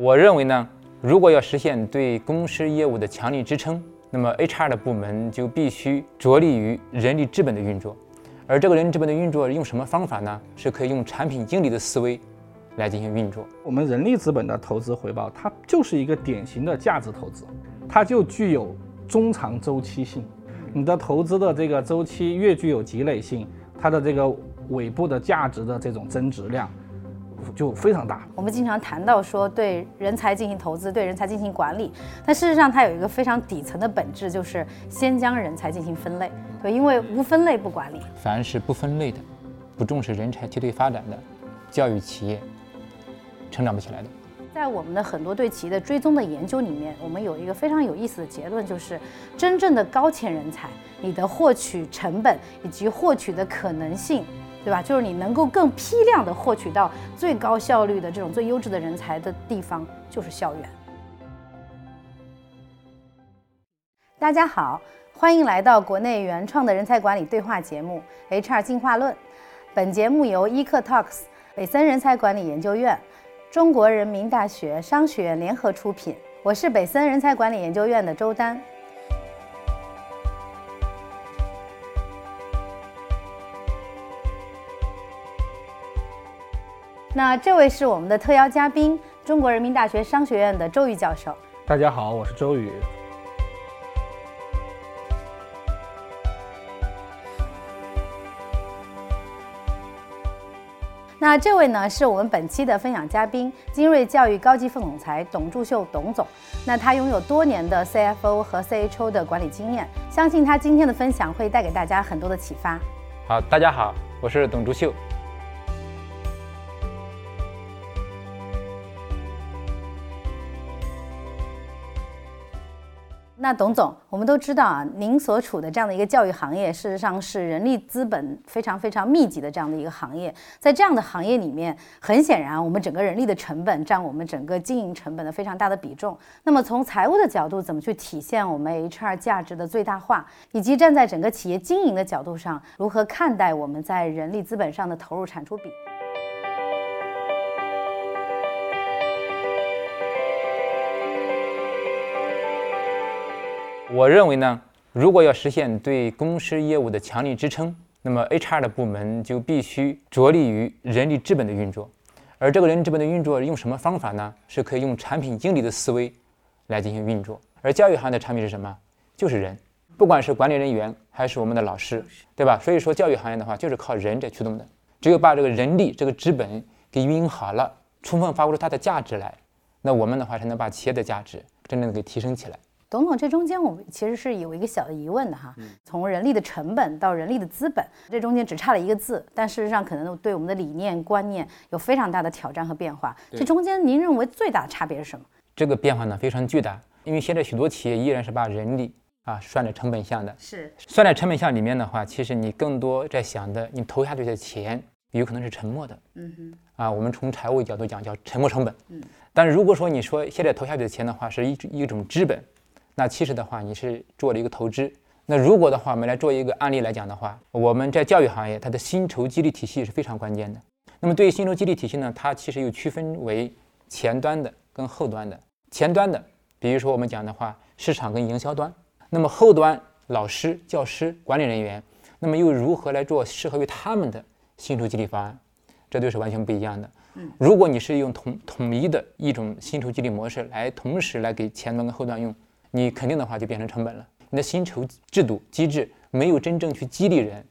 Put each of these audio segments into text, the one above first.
我认为呢，如果要实现对公司业务的强力支撑，那么 HR 的部门就必须着力于人力资本的运作。而这个人力资本的运作用什么方法呢？是可以用产品经理的思维来进行运作。我们人力资本的投资回报，它就是一个典型的价值投资，它就具有中长周期性。你的投资的这个周期越具有积累性，它的这个尾部的价值的这种增值量。就非常大。我们经常谈到说对人才进行投资，对人才进行管理，但事实上它有一个非常底层的本质，就是先将人才进行分类。对，因为无分类不管理。凡是不分类的、不重视人才梯队发展的教育企业，成长不起来的。在我们的很多对企业的追踪的研究里面，我们有一个非常有意思的结论，就是真正的高潜人才，你的获取成本以及获取的可能性。对吧？就是你能够更批量的获取到最高效率的这种最优质的人才的地方，就是校园。大家好，欢迎来到国内原创的人才管理对话节目《HR 进化论》。本节目由 eCtalks、北森人才管理研究院、中国人民大学商学院联合出品。我是北森人才管理研究院的周丹。那这位是我们的特邀嘉宾，中国人民大学商学院的周宇教授。大家好，我是周宇。那这位呢，是我们本期的分享嘉宾，精锐教育高级副总裁董柱秀董总。那他拥有多年的 CFO 和 CHO 的管理经验，相信他今天的分享会带给大家很多的启发。好，大家好，我是董柱秀。那董总，我们都知道啊，您所处的这样的一个教育行业，事实上是人力资本非常非常密集的这样的一个行业。在这样的行业里面，很显然，我们整个人力的成本占我们整个经营成本的非常大的比重。那么从财务的角度，怎么去体现我们 HR 价值的最大化，以及站在整个企业经营的角度上，如何看待我们在人力资本上的投入产出比？我认为呢，如果要实现对公司业务的强力支撑，那么 HR 的部门就必须着力于人力资本的运作。而这个人力资本的运作用什么方法呢？是可以用产品经理的思维来进行运作。而教育行业的产品是什么？就是人，不管是管理人员还是我们的老师，对吧？所以说教育行业的话，就是靠人在驱动的。只有把这个人力这个资本给运营好了，充分发挥出它的价值来，那我们的话才能把企业的价值真正的给提升起来。董总，这中间我们其实是有一个小的疑问的哈。从人力的成本到人力的资本，这中间只差了一个字，但事实上可能对我们的理念观念有非常大的挑战和变化。这中间您认为最大的差别是什么？这个变化呢非常巨大，因为现在许多企业依然是把人力啊算在成本项的。是算在成本项里面的话，其实你更多在想的，你投下去的钱有可能是沉默的。嗯哼。啊，我们从财务角度讲叫沉没成本。嗯。但是如果说你说现在投下去的钱的话，是一一种资本。那其实的话，你是做了一个投资。那如果的话，我们来做一个案例来讲的话，我们在教育行业，它的薪酬激励体系是非常关键的。那么对于薪酬激励体系呢，它其实又区分为前端的跟后端的。前端的，比如说我们讲的话，市场跟营销端。那么后端，老师、教师、管理人员，那么又如何来做适合于他们的薪酬激励方案？这都是完全不一样的。嗯，如果你是用统统一的一种薪酬激励模式来同时来给前端跟后端用。你肯定的话就变成成本了。你的薪酬制度机制没有真正去激励人，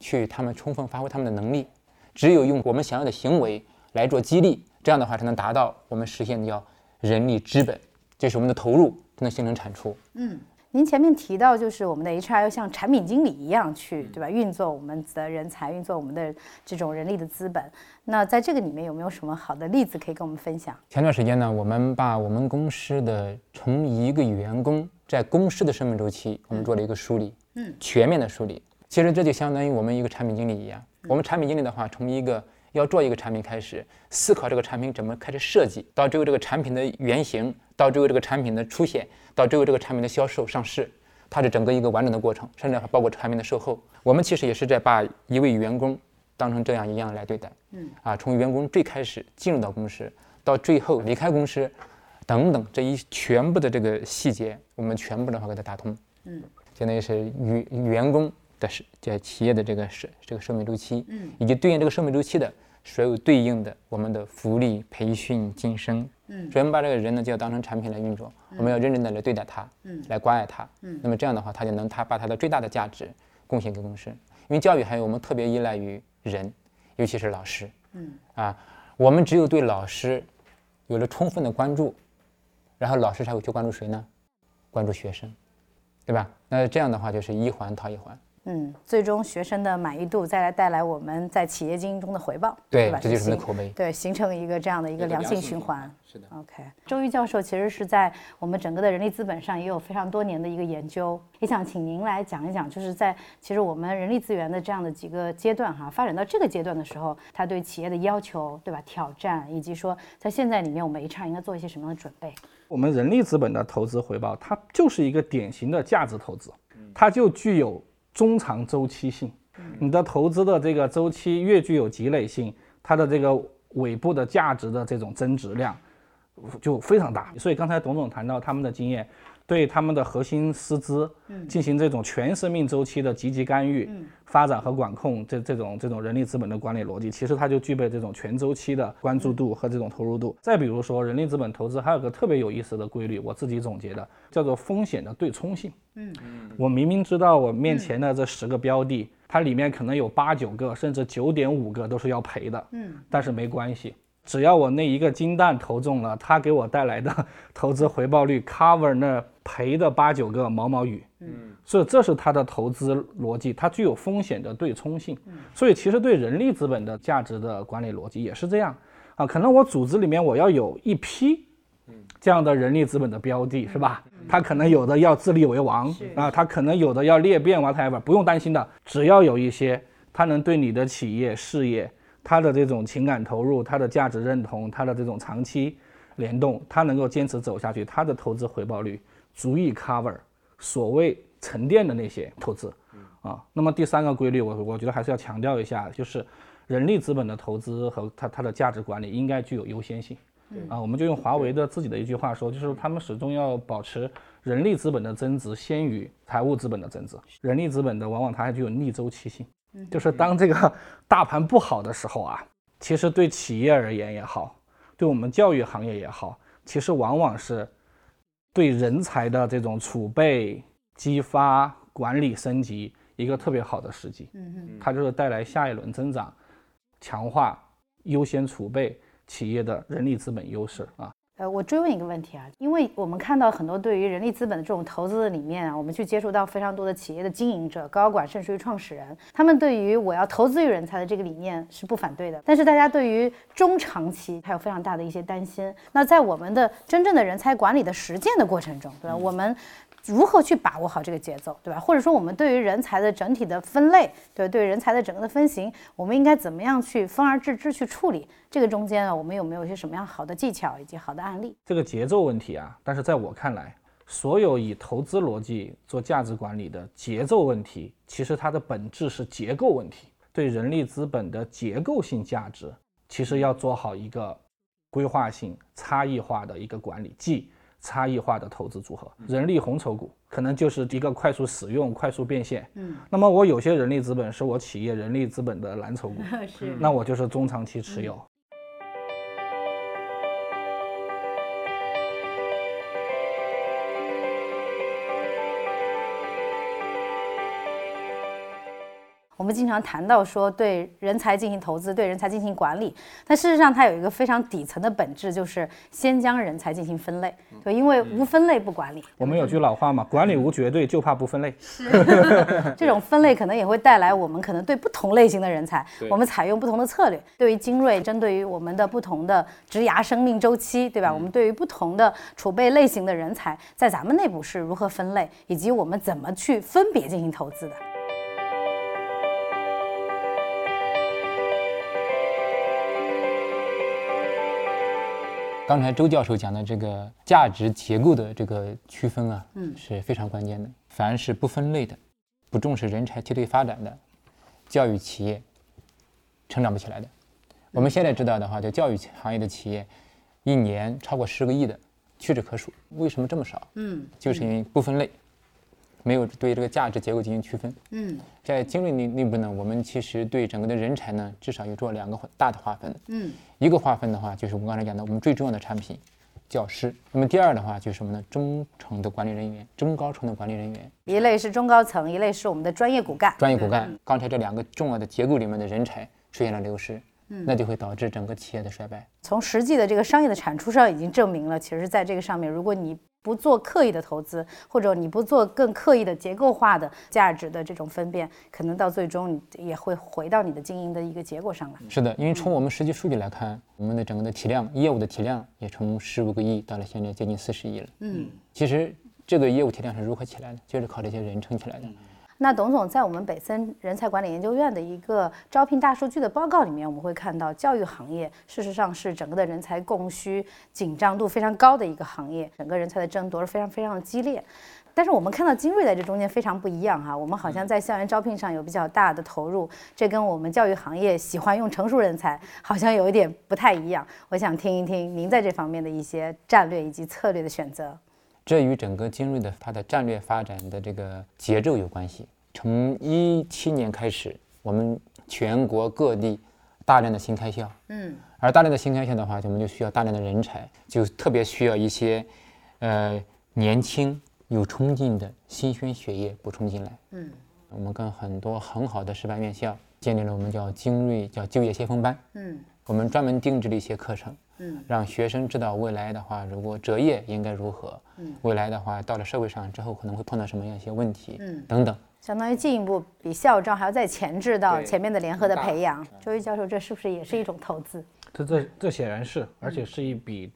去他们充分发挥他们的能力，只有用我们想要的行为来做激励，这样的话才能达到我们实现的叫人力资本，这是我们的投入才能形成产出。嗯。您前面提到，就是我们的 HR 要像产品经理一样去，对吧？运作我们的人才，运作我们的这种人力的资本。那在这个里面有没有什么好的例子可以跟我们分享？前段时间呢，我们把我们公司的从一个员工在公司的生命周期，我们做了一个梳理，嗯，全面的梳理。其实这就相当于我们一个产品经理一样。我们产品经理的话，从一个要做一个产品开始，思考这个产品怎么开始设计，到最后这个产品的原型，到最后这个产品的出现。到最后这个产品的销售上市，它是整个一个完整的过程，甚至还包括产品的售后。我们其实也是在把一位员工当成这样一样来对待。嗯，啊，从员工最开始进入到公司，到最后离开公司，等等这一全部的这个细节，我们全部的话给它打通。嗯，相当于是员员工的是这企业的这个是这个生命周期，嗯，以及对应这个生命周期的所有对应的我们的福利、培训、晋升。嗯，所以我们把这个人呢就要当成产品来运作，我们要认真的来对待他，嗯，来关爱他，嗯，那么这样的话，他就能他把他的最大的价值贡献给公司。因为教育还有我们特别依赖于人，尤其是老师，嗯，啊，我们只有对老师有了充分的关注，然后老师才会去关注谁呢？关注学生，对吧？那这样的话就是一环套一环。嗯，最终学生的满意度再来带来我们在企业经营中的回报，对吧？这就是的口碑，对，形成一个这样的一个良性循环。是的。OK，周瑜教授其实是在我们整个的人力资本上也有非常多年的一个研究，也想请您来讲一讲，就是在其实我们人力资源的这样的几个阶段哈，发展到这个阶段的时候，它对企业的要求，对吧？挑战，以及说在现在里面我们 HR 应该做一些什么样的准备？我们人力资本的投资回报，它就是一个典型的价值投资，它就具有。中长周期性，你的投资的这个周期越具有积累性，它的这个尾部的价值的这种增值量就非常大。所以刚才董总谈到他们的经验。对他们的核心师资进行这种全生命周期的积极干预、发展和管控，这这种这种人力资本的管理逻辑，其实它就具备这种全周期的关注度和这种投入度。再比如说，人力资本投资还有个特别有意思的规律，我自己总结的叫做风险的对冲性。嗯我明明知道我面前的这十个标的，它里面可能有八九个甚至九点五个都是要赔的。嗯，但是没关系。只要我那一个金蛋投中了，它给我带来的 投资回报率 cover 那赔的八九个毛毛雨，嗯，所以这是它的投资逻辑，它具有风险的对冲性，所以其实对人力资本的价值的管理逻辑也是这样。啊，可能我组织里面我要有一批，这样的人力资本的标的，是吧？它可能有的要自立为王啊，它可能有的要裂变 whatever，不用担心的，只要有一些，它能对你的企业事业。他的这种情感投入，他的价值认同，他的这种长期联动，他能够坚持走下去，他的投资回报率足以 cover 所谓沉淀的那些投资啊。那么第三个规律，我我觉得还是要强调一下，就是人力资本的投资和它它的价值管理应该具有优先性啊。我们就用华为的自己的一句话说，就是他们始终要保持人力资本的增值先于财务资本的增值。人力资本的往往它还具有逆周期性。就是当这个 大盘不好的时候啊，其实对企业而言也好，对我们教育行业也好，其实往往是对人才的这种储备、激发、管理、升级一个特别好的时机。嗯嗯，它就是带来下一轮增长、强化优先储备企业的人力资本优势啊。呃，我追问一个问题啊，因为我们看到很多对于人力资本的这种投资的里面啊，我们去接触到非常多的企业的经营者、高管，甚至于创始人，他们对于我要投资于人才的这个理念是不反对的，但是大家对于中长期还有非常大的一些担心。那在我们的真正的人才管理的实践的过程中，对吧？我们。如何去把握好这个节奏，对吧？或者说，我们对于人才的整体的分类，对对人才的整个的分型，我们应该怎么样去分而治之去处理？这个中间呢，我们有没有一些什么样好的技巧以及好的案例？这个节奏问题啊，但是在我看来，所有以投资逻辑做价值管理的节奏问题，其实它的本质是结构问题。对人力资本的结构性价值，其实要做好一个规划性、差异化的一个管理，即。差异化的投资组合，人力红筹股可能就是一个快速使用、快速变现。嗯，那么我有些人力资本是我企业人力资本的蓝筹股，是，那我就是中长期持有。我们经常谈到说对人才进行投资，对人才进行管理，但事实上它有一个非常底层的本质，就是先将人才进行分类，对，因为无分类不管理。我们有句老话嘛，管理无绝对，就怕不分类。是，这种分类可能也会带来我们可能对不同类型的人才，我们采用不同的策略。对于精锐，针对于我们的不同的职涯生命周期，对吧？我们对于不同的储备类型的人才，在咱们内部是如何分类，以及我们怎么去分别进行投资的。刚才周教授讲的这个价值结构的这个区分啊，嗯，是非常关键的。凡是不分类的、不重视人才梯队发展的教育企业，成长不起来的。我们现在知道的话，就教育行业的企业，一年超过十个亿的屈指可数。为什么这么少？嗯，就是因为不分类，没有对这个价值结构进行区分。嗯，在精锐内内部呢，我们其实对整个的人才呢，至少有做两个大的划分。嗯，一个划分的话，就是我们刚才讲的，我们最重要的产品。教师，那么第二的话就是什么呢？中层的管理人员，中高层的管理人员，一类是中高层，一类是我们的专业骨干。专业骨干，刚才这两个重要的结构里面的人才出现了流失，那就会导致整个企业的衰败。从实际的这个商业的产出上已经证明了，其实在这个上面，如果你不做刻意的投资，或者你不做更刻意的结构化的价值的这种分辨，可能到最终你也会回到你的经营的一个结果上来。是的，因为从我们实际数据来看，我们的整个的体量，业务的体量也从十五个亿到了现在接近四十亿了。嗯，其实这个业务体量是如何起来的？就是靠这些人撑起来的。那董总在我们北森人才管理研究院的一个招聘大数据的报告里面，我们会看到教育行业事实上是整个的人才供需紧张度非常高的一个行业，整个人才的争夺是非常非常的激烈。但是我们看到精锐在这中间非常不一样哈，我们好像在校园招聘上有比较大的投入，这跟我们教育行业喜欢用成熟人才好像有一点不太一样。我想听一听您在这方面的一些战略以及策略的选择。这与整个精锐的它的战略发展的这个节奏有关系。从一七年开始，我们全国各地大量的新开校，嗯，而大量的新开校的话，我们就需要大量的人才，就特别需要一些，呃，年轻有冲劲的新鲜血液补充进来，嗯，我们跟很多很好的师范院校建立了我们叫精锐叫就业先锋班，嗯，我们专门定制了一些课程。嗯，让学生知道未来的话，如果择业应该如何？嗯，未来的话，到了社会上之后可能会碰到什么样一些问题？嗯，等等，相当于进一步比校招还要再前置到前面的联合的培养。周瑜教授，这是不是也是一种投资？这这这显然是，而且是一笔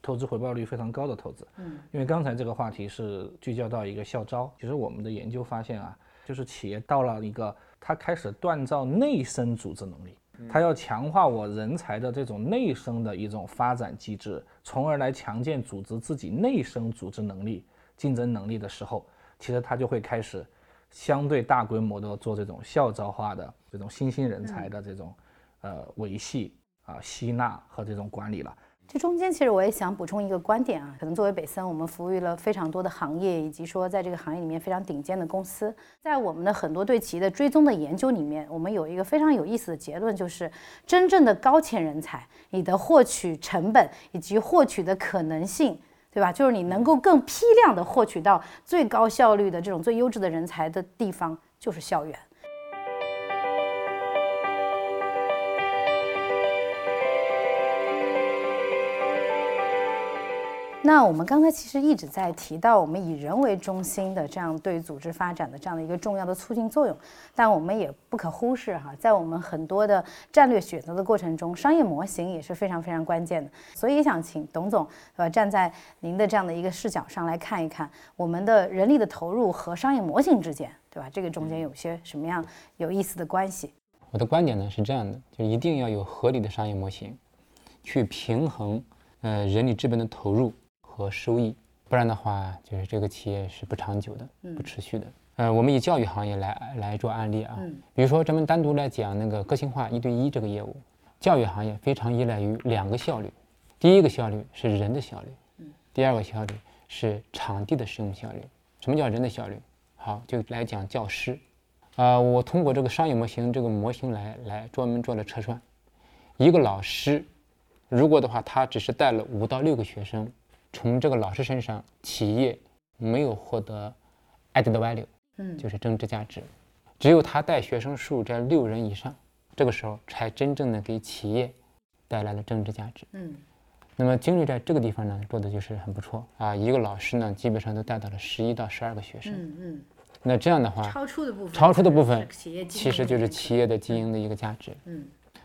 投资回报率非常高的投资。嗯，因为刚才这个话题是聚焦到一个校招，其实我们的研究发现啊，就是企业到了一个他开始锻造内生组织能力。他要强化我人才的这种内生的一种发展机制，从而来强健组织自己内生组织能力、竞争能力的时候，其实他就会开始相对大规模的做这种校招化的这种新兴人才的这种呃维系啊吸纳和这种管理了。这中间其实我也想补充一个观点啊，可能作为北森，我们服务于了非常多的行业，以及说在这个行业里面非常顶尖的公司。在我们的很多对企业的追踪的研究里面，我们有一个非常有意思的结论，就是真正的高潜人才，你的获取成本以及获取的可能性，对吧？就是你能够更批量的获取到最高效率的这种最优质的人才的地方，就是校园。那我们刚才其实一直在提到我们以人为中心的这样对组织发展的这样的一个重要的促进作用，但我们也不可忽视哈，在我们很多的战略选择的过程中，商业模型也是非常非常关键的。所以也想请董总，呃，站在您的这样的一个视角上来看一看，我们的人力的投入和商业模型之间，对吧？这个中间有些什么样有意思的关系？我的观点呢是这样的，就一定要有合理的商业模型，去平衡呃人力资本的投入。和收益，不然的话，就是这个企业是不长久的，不持续的。呃，我们以教育行业来来做案例啊，比如说咱们单独来讲那个个性化一对一这个业务，教育行业非常依赖于两个效率，第一个效率是人的效率，第二个效率是场地的使用效率。什么叫人的效率？好，就来讲教师，啊，我通过这个商业模型这个模型来来专门做了测算，一个老师，如果的话他只是带了五到六个学生。从这个老师身上，企业没有获得 added value，嗯，就是增值价值。只有他带学生数在六人以上，这个时候才真正的给企业带来了增值价值。嗯，那么精锐在这个地方呢，做的就是很不错啊。一个老师呢，基本上都带到了十一到十二个学生。嗯嗯。那这样的话，超出的部分，超出的部分，其实就是企业的经营的一个价值。嗯。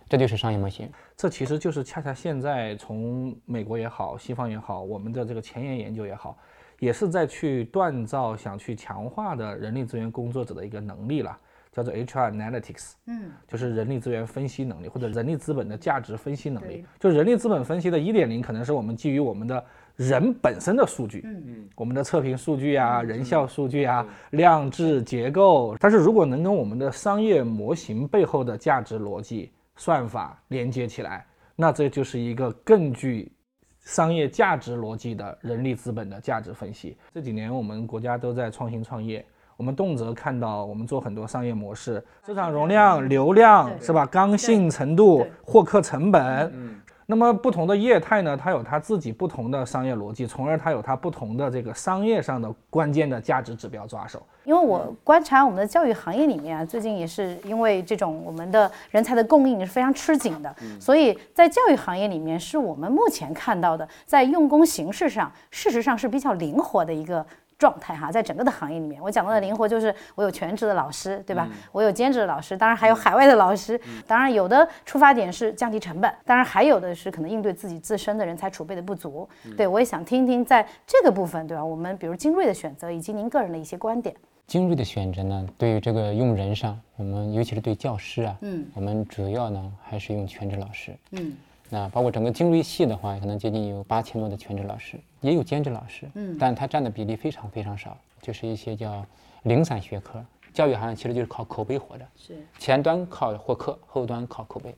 这就是商业模型，这其实就是恰恰现在从美国也好，西方也好，我们的这个前沿研究也好，也是在去锻造、想去强化的人力资源工作者的一个能力了，叫做 HR Analytics，嗯，就是人力资源分析能力或者人力资本的价值分析能力。就人力资本分析的一点零，可能是我们基于我们的人本身的数据，嗯。嗯，我们的测评数据啊、人效数据啊、量质结构。但是如果能跟我们的商业模型背后的价值逻辑，算法连接起来，那这就是一个更具商业价值逻辑的人力资本的价值分析。这几年我们国家都在创新创业，我们动辄看到我们做很多商业模式，市场容量、流量是吧？刚性程度、获客成本。那么不同的业态呢，它有它自己不同的商业逻辑，从而它有它不同的这个商业上的关键的价值指标抓手。因为我观察我们的教育行业里面啊，最近也是因为这种我们的人才的供应是非常吃紧的，所以在教育行业里面，是我们目前看到的在用工形式上，事实上是比较灵活的一个。状态哈，在整个的行业里面，我讲到的灵活就是我有全职的老师，对吧？我有兼职的老师，当然还有海外的老师。当然有的出发点是降低成本，当然还有的是可能应对自己自身的人才储备的不足。对我也想听听在这个部分，对吧？我们比如精锐的选择以及您个人的一些观点。精锐的选择呢，对于这个用人上，我们尤其是对教师啊，嗯，我们主要呢还是用全职老师，嗯。那包括整个精锐系的话，可能接近有八千多的全职老师，也有兼职老师，嗯，但它占的比例非常非常少，就是一些叫零散学科。教育行业其实就是靠口碑活着，是前端靠获客，后端靠口碑，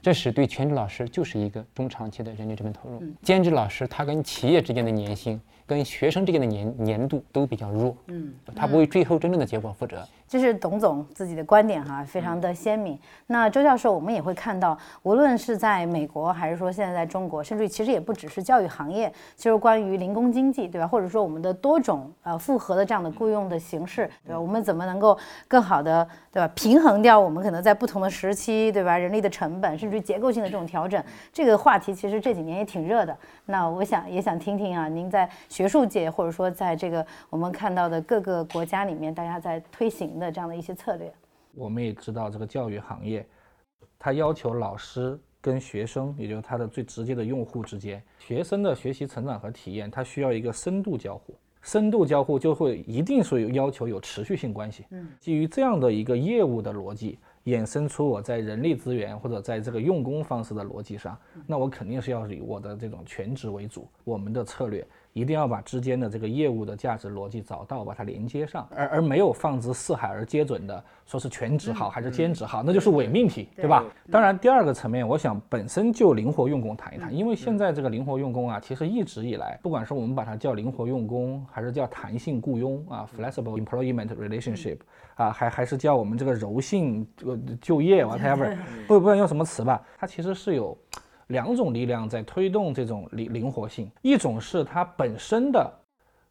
这是对全职老师就是一个中长期的人力成本投入。兼职老师他跟企业之间的粘性。跟学生之间的粘粘度都比较弱，嗯，他不为最后真正的结果负责。这是董总自己的观点哈，非常的鲜明。那周教授，我们也会看到，无论是在美国，还是说现在在中国，甚至于其实也不只是教育行业，就是关于零工经济，对吧？或者说我们的多种呃复合的这样的雇佣的形式，对吧？我们怎么能够更好的，对吧？平衡掉我们可能在不同的时期，对吧？人力的成本，甚至于结构性的这种调整，这个话题其实这几年也挺热的。那我想也想听听啊，您在。学术界，或者说在这个我们看到的各个国家里面，大家在推行的这样的一些策略。我们也知道，这个教育行业，它要求老师跟学生，也就是他的最直接的用户之间，学生的学习成长和体验，它需要一个深度交互。深度交互就会一定是有要求有持续性关系。嗯，基于这样的一个业务的逻辑。衍生出我在人力资源或者在这个用工方式的逻辑上，那我肯定是要以我的这种全职为主。我们的策略一定要把之间的这个业务的价值逻辑找到，把它连接上，而而没有放之四海而皆准的说是全职好还是兼职好，那就是伪命题，对吧？当然，第二个层面，我想本身就灵活用工谈一谈，因为现在这个灵活用工啊，其实一直以来，不管是我们把它叫灵活用工，还是叫弹性雇佣啊，flexible employment relationship。啊，还还是叫我们这个柔性这个就业，whatever，不不管用什么词吧，它其实是有两种力量在推动这种灵灵活性，一种是它本身的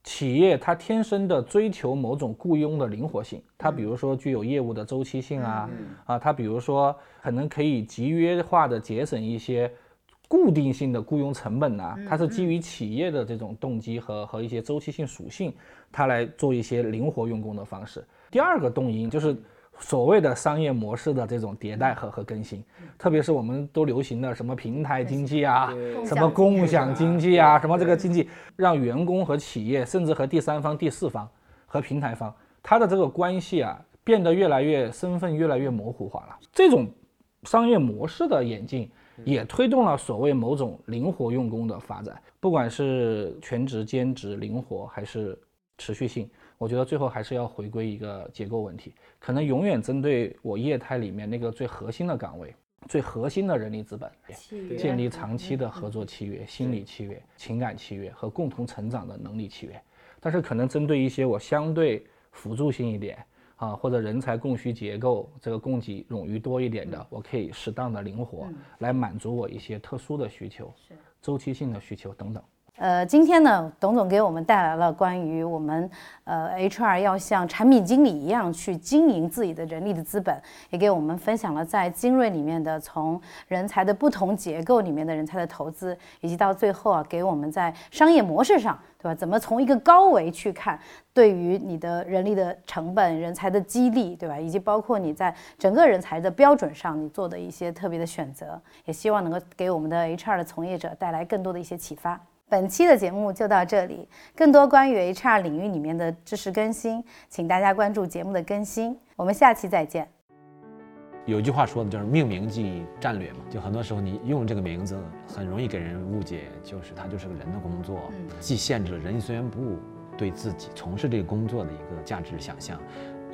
企业它天生的追求某种雇佣的灵活性，它比如说具有业务的周期性啊，啊，它比如说可能可以集约化的节省一些固定性的雇佣成本呐，它是基于企业的这种动机和和一些周期性属性，它来做一些灵活用工的方式。第二个动因就是所谓的商业模式的这种迭代和和更新，特别是我们都流行的什么平台经济啊，什么共享经济啊，什么这个经济，让员工和企业，甚至和第三方、第四方和平台方，它的这个关系啊，变得越来越身份越来越模糊化了。这种商业模式的演进，也推动了所谓某种灵活用工的发展，不管是全职、兼职、灵活还是持续性。我觉得最后还是要回归一个结构问题，可能永远针对我业态里面那个最核心的岗位、最核心的人力资本，建立长期的合作契约、心理契约、情感契约和共同成长的能力契约。但是可能针对一些我相对辅助性一点啊，或者人才供需结构这个供给冗余多一点的，我可以适当的灵活来满足我一些特殊的需求、周期性的需求等等。呃，今天呢，董总给我们带来了关于我们呃 HR 要像产品经理一样去经营自己的人力的资本，也给我们分享了在精锐里面的从人才的不同结构里面的人才的投资，以及到最后啊，给我们在商业模式上，对吧？怎么从一个高维去看对于你的人力的成本、人才的激励，对吧？以及包括你在整个人才的标准上你做的一些特别的选择，也希望能够给我们的 HR 的从业者带来更多的一些启发。本期的节目就到这里，更多关于 HR 领域里面的知识更新，请大家关注节目的更新。我们下期再见。有句话说的就是命名即战略嘛，就很多时候你用这个名字很容易给人误解，就是它就是个人的工作，既限制了人力资源部对自己从事这个工作的一个价值想象，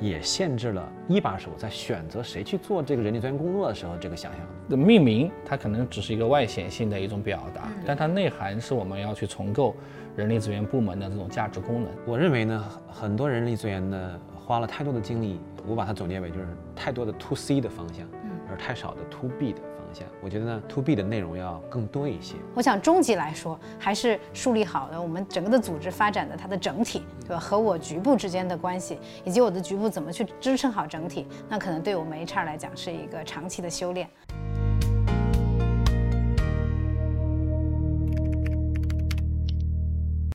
也限制了一把手在选择谁去做这个人力资源工作的时候这个想象。的命名它可能只是一个外显性的一种表达，但它内涵是我们要去重构人力资源部门的这种价值功能。我认为呢，很多人力资源呢花了太多的精力，我把它总结为就是太多的 to C 的方向，而太少的 to B 的。我觉得呢，to B 的内容要更多一些。我想终极来说，还是树立好了我们整个的组织发展的它的整体，对吧？和我局部之间的关系，以及我的局部怎么去支撑好整体，那可能对我们 HR 来讲是一个长期的修炼。